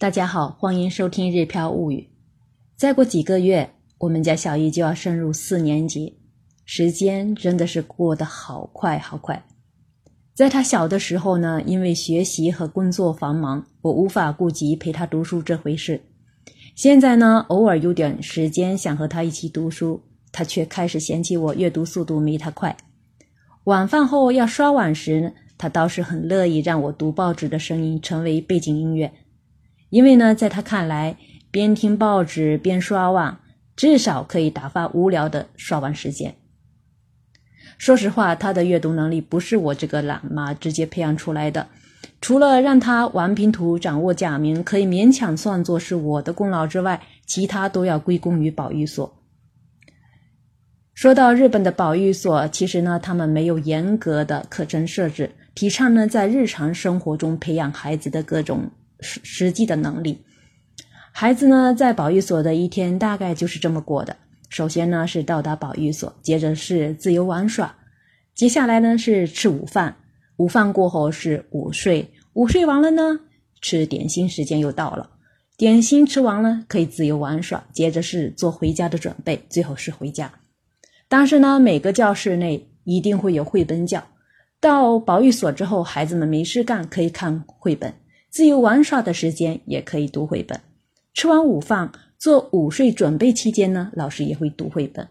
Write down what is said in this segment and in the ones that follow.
大家好，欢迎收听《日飘物语》。再过几个月，我们家小易就要升入四年级，时间真的是过得好快好快。在他小的时候呢，因为学习和工作繁忙，我无法顾及陪他读书这回事。现在呢，偶尔有点时间想和他一起读书，他却开始嫌弃我阅读速度没他快。晚饭后要刷碗时，他倒是很乐意让我读报纸的声音成为背景音乐。因为呢，在他看来，边听报纸边刷网，至少可以打发无聊的刷网时间。说实话，他的阅读能力不是我这个懒妈直接培养出来的，除了让他玩拼图、掌握假名，可以勉强算作是我的功劳之外，其他都要归功于保育所。说到日本的保育所，其实呢，他们没有严格的课程设置，提倡呢在日常生活中培养孩子的各种。实实际的能力，孩子呢，在保育所的一天大概就是这么过的。首先呢是到达保育所，接着是自由玩耍，接下来呢是吃午饭，午饭过后是午睡，午睡完了呢吃点心，时间又到了，点心吃完了可以自由玩耍，接着是做回家的准备，最后是回家。但是呢，每个教室内一定会有绘本教。到保育所之后，孩子们没事干可以看绘本。自由玩耍的时间也可以读绘本，吃完午饭做午睡准备期间呢，老师也会读绘本。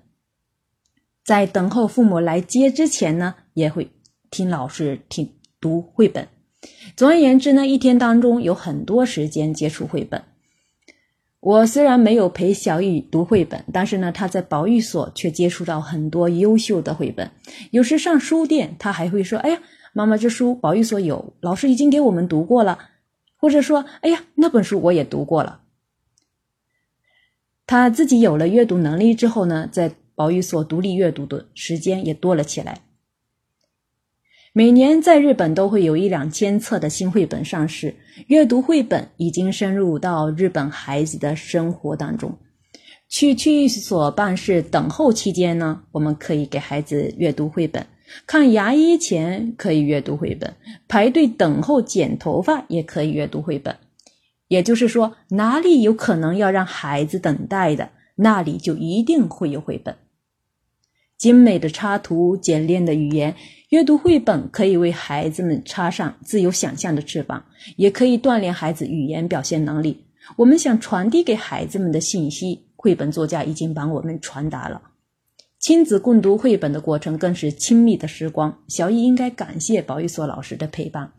在等候父母来接之前呢，也会听老师听读绘本。总而言之呢，一天当中有很多时间接触绘本。我虽然没有陪小雨读绘本，但是呢，他在保育所却接触到很多优秀的绘本。有时上书店，他还会说：“哎呀，妈妈，这书保育所有，老师已经给我们读过了。”或者说，哎呀，那本书我也读过了。他自己有了阅读能力之后呢，在保育所独立阅读的时间也多了起来。每年在日本都会有一两千册的新绘本上市，阅读绘本已经深入到日本孩子的生活当中。去区域所办事等候期间呢，我们可以给孩子阅读绘本。看牙医前可以阅读绘本，排队等候剪头发也可以阅读绘本。也就是说，哪里有可能要让孩子等待的，那里就一定会有绘本。精美的插图、简练的语言，阅读绘本可以为孩子们插上自由想象的翅膀，也可以锻炼孩子语言表现能力。我们想传递给孩子们的信息，绘本作家已经帮我们传达了。亲子共读绘本的过程，更是亲密的时光。小易应该感谢保育所老师的陪伴。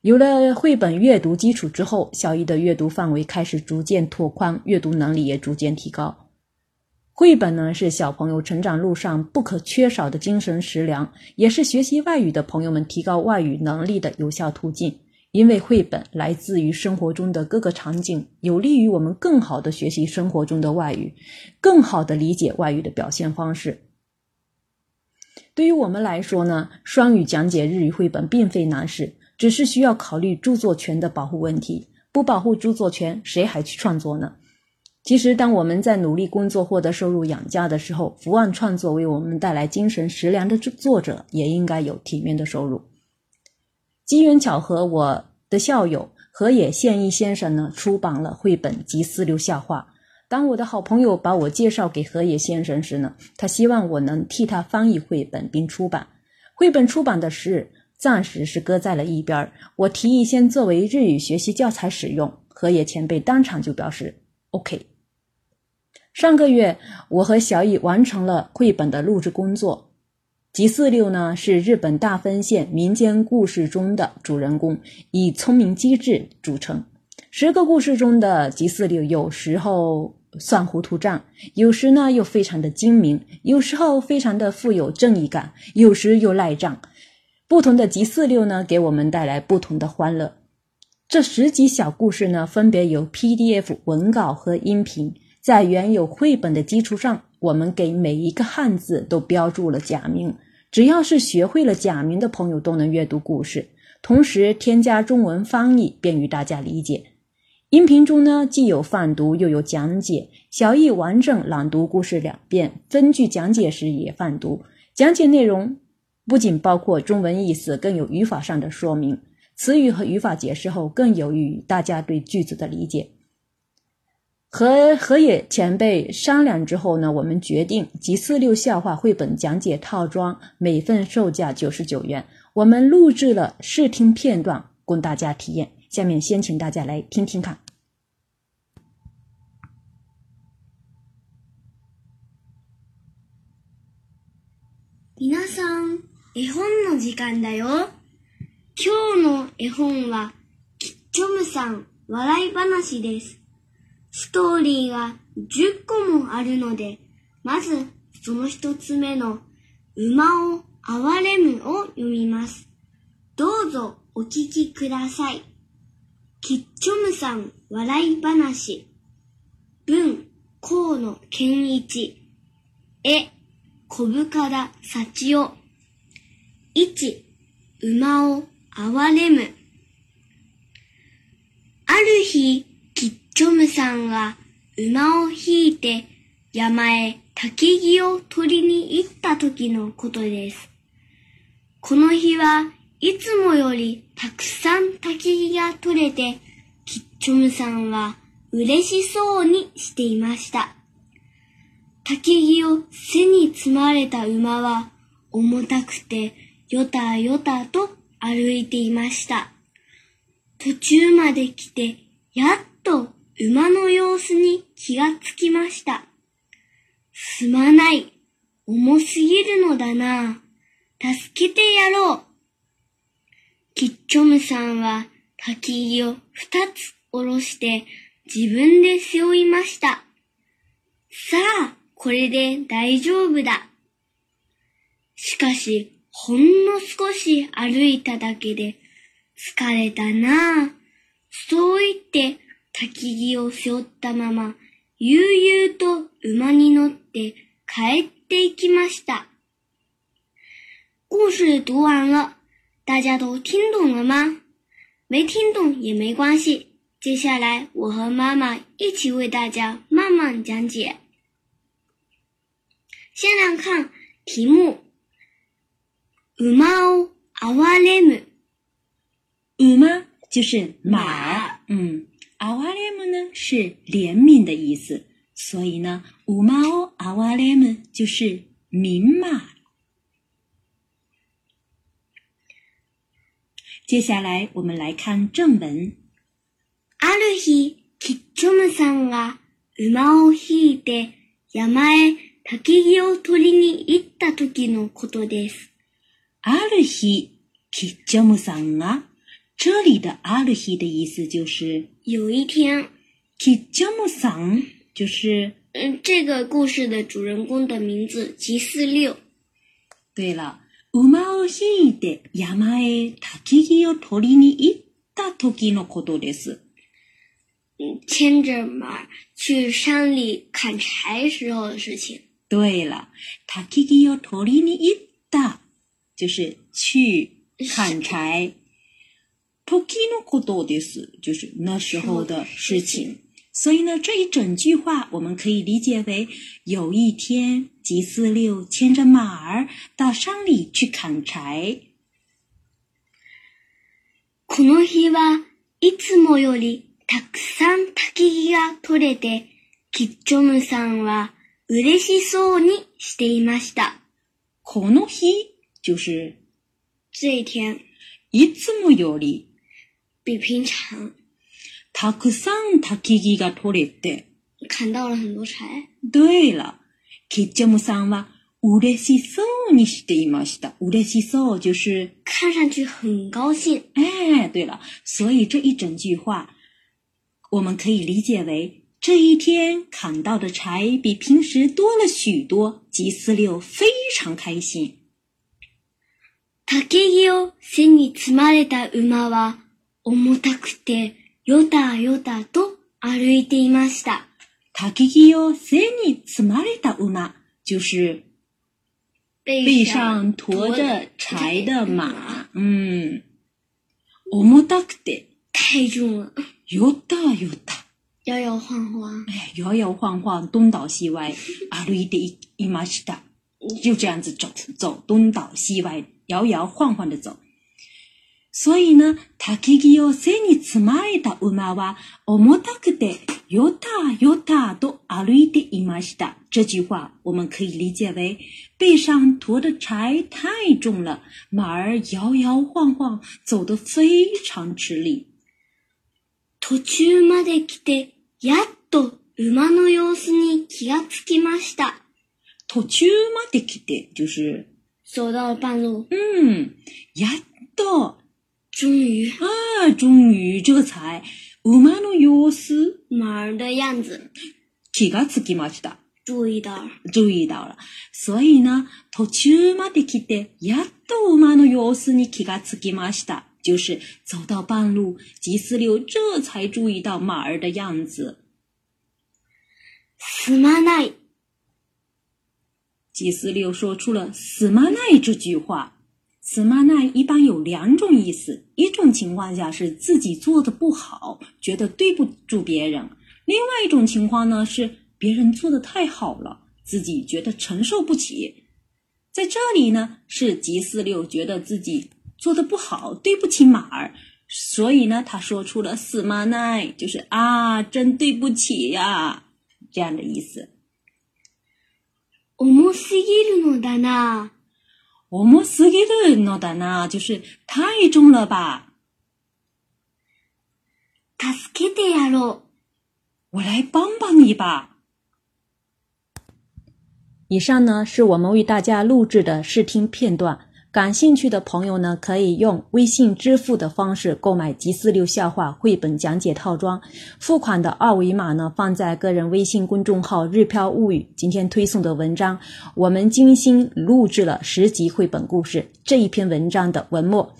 有了绘本阅读基础之后，小易的阅读范围开始逐渐拓宽，阅读能力也逐渐提高。绘本呢，是小朋友成长路上不可缺少的精神食粮，也是学习外语的朋友们提高外语能力的有效途径。因为绘本来自于生活中的各个场景，有利于我们更好的学习生活中的外语，更好的理解外语的表现方式。对于我们来说呢，双语讲解日语绘本并非难事，只是需要考虑著作权的保护问题。不保护著作权，谁还去创作呢？其实，当我们在努力工作获得收入养家的时候，伏案创作为我们带来精神食粮的作者，也应该有体面的收入。机缘巧合，我的校友河野宪一先生呢出版了绘本《及四流笑话》。当我的好朋友把我介绍给河野先生时呢，他希望我能替他翻译绘本并出版。绘本出版的事暂时是搁在了一边儿，我提议先作为日语学习教材使用。河野前辈当场就表示 OK。上个月，我和小雨完成了绘本的录制工作。吉四六呢是日本大分县民间故事中的主人公，以聪明机智著称。十个故事中的吉四六有时候算糊涂账，有时呢又非常的精明，有时候非常的富有正义感，有时又赖账。不同的吉四六呢给我们带来不同的欢乐。这十集小故事呢分别有 PDF 文稿和音频，在原有绘本的基础上，我们给每一个汉字都标注了假名。只要是学会了假名的朋友都能阅读故事，同时添加中文翻译，便于大家理解。音频中呢既有泛读又有讲解，小易完整朗读故事两遍，分句讲解时也泛读。讲解内容不仅包括中文意思，更有语法上的说明，词语和语法解释后更有益于大家对句子的理解。和河野前辈商量之后呢，我们决定《吉四六笑话绘本讲解套装》每份售价九十九元。我们录制了试听片段供大家体验，下面先请大家来听听看。さん、絵本の時間だよ。今日の絵本はジョムさん笑い話です。ストーリーが10個もあるので、まずその一つ目の馬を憐れむを読みます。どうぞお聞きください。キッチョムさん笑い話。文、河野健一。絵、小深田幸代。一、馬を憐れむ。ある日、ジョムさんは馬を引いて山へき木を取りに行った時のことです。この日はいつもよりたくさんき木が取れて、キッチョムさんは嬉しそうにしていました。き木を背に積まれた馬は重たくてよたよたと歩いていました。途中まで来てやっと馬の様子に気がつきました。すまない。重すぎるのだな。助けてやろう。キッチョムさんは焚き木を二つ下ろして自分で背負いました。さあ、これで大丈夫だ。しかし、ほんの少し歩いただけで疲れたなそう言って滝木を背負ったまま、悠々と馬に乗って帰っていきました。故事读完了，大家都听懂了吗？没听懂也没关系，接下来我和妈妈一起为大家慢慢讲解。先来看题目：馬を憐れむ。馬就是马，嗯。阿瓦レム呢是怜悯的意思，所以呢，五毛阿瓦レム就是明码。接下来我们来看正文。ある日、キッチョムさんが馬を引いて山へ焚木を取りに行った時のことです。ある日、キッチョムさんが，这里的“ある日”的意思就是有一天，吉江木桑就是嗯，这个故事的主人公的名字吉四六。对了，馬を引いて山へ薪を取りに行った時のとです。牵着马去山里砍柴时候的事情。对了，タキキを取りに行った就是去砍柴。Tokino kudo desu，就是那时候的事情。所以呢，这一整句话我们可以理解为：有一天，吉四六牵着马儿到山里去砍柴。Kono hi wa itsumo yori takusan takigi ga t o 就是这一天。i t s u m 比平常，たくさんたきぎが取れて，砍到了很多柴。对了，吉次木さんは嬉しそうにしていました。嬉しそう就是看上去很高兴。哎，对了，所以这一整句话，我们可以理解为这一天砍到的柴比平时多了许多，吉次六非常开心。竹木を背に積まれた馬は。重たくて、よたよたと歩いていました。き木を背に積まれた馬、就是背上驮着柴的马。嗯，重たくて太重了。よたよた。摇摇晃晃。摇摇晃晃，东倒西歪，歩いていいました。就这样子走走，东倒西歪，摇摇晃晃的走。そいな焚き木を背につまえた馬は重たくてよたよたと歩いていました。这句话我们可以理解为背上驮的柴太重了，馬儿摇摇晃晃，走得非常吃力。途中まで来てやっと馬の様子に気がつきました。途中まで来て就是走到了半路。嗯，やっ终于这才儿的样子気がつきました。注意到，注意到了。所以呢、途中まで来てやっと馬の様子に気がつきました。就是走到半路，吉四六这才注意到马儿的样子。すまない。吉四说出了“すまない”这句话。死妈奈一般有两种意思，一种情况下是自己做的不好，觉得对不住别人；另外一种情况呢是别人做的太好了，自己觉得承受不起。在这里呢，是吉四六觉得自己做的不好，对不起马儿，所以呢，他说出了死马奈，就是啊，真对不起呀这样的意思。重すぎるのでな。我们自己的脑袋呢，就是太重了吧？助けてやろ，我来帮帮你吧。以上呢，是我们为大家录制的试听片段。感兴趣的朋友呢，可以用微信支付的方式购买《集四六笑话绘本讲解套装》。付款的二维码呢，放在个人微信公众号“日飘物语”今天推送的文章。我们精心录制了十集绘本故事。这一篇文章的文末，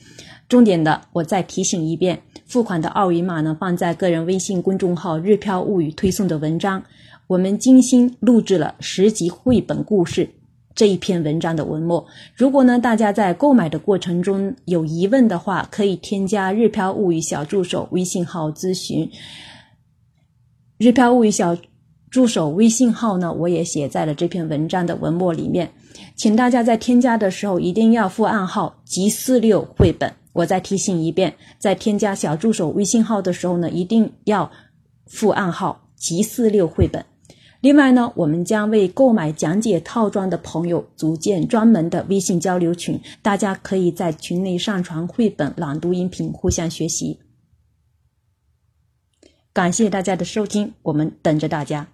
重点的我再提醒一遍：付款的二维码呢，放在个人微信公众号“日飘物语”推送的文章。我们精心录制了十集绘本故事。这一篇文章的文末，如果呢大家在购买的过程中有疑问的话，可以添加“日飘物语小助手”微信号咨询。“日飘物语小助手”微信号呢，我也写在了这篇文章的文末里面，请大家在添加的时候一定要附暗号“集四六绘本”。我再提醒一遍，在添加小助手微信号的时候呢，一定要附暗号“集四六绘本”。另外呢，我们将为购买讲解套装的朋友组建专门的微信交流群，大家可以在群内上传绘本朗读音频，互相学习。感谢大家的收听，我们等着大家。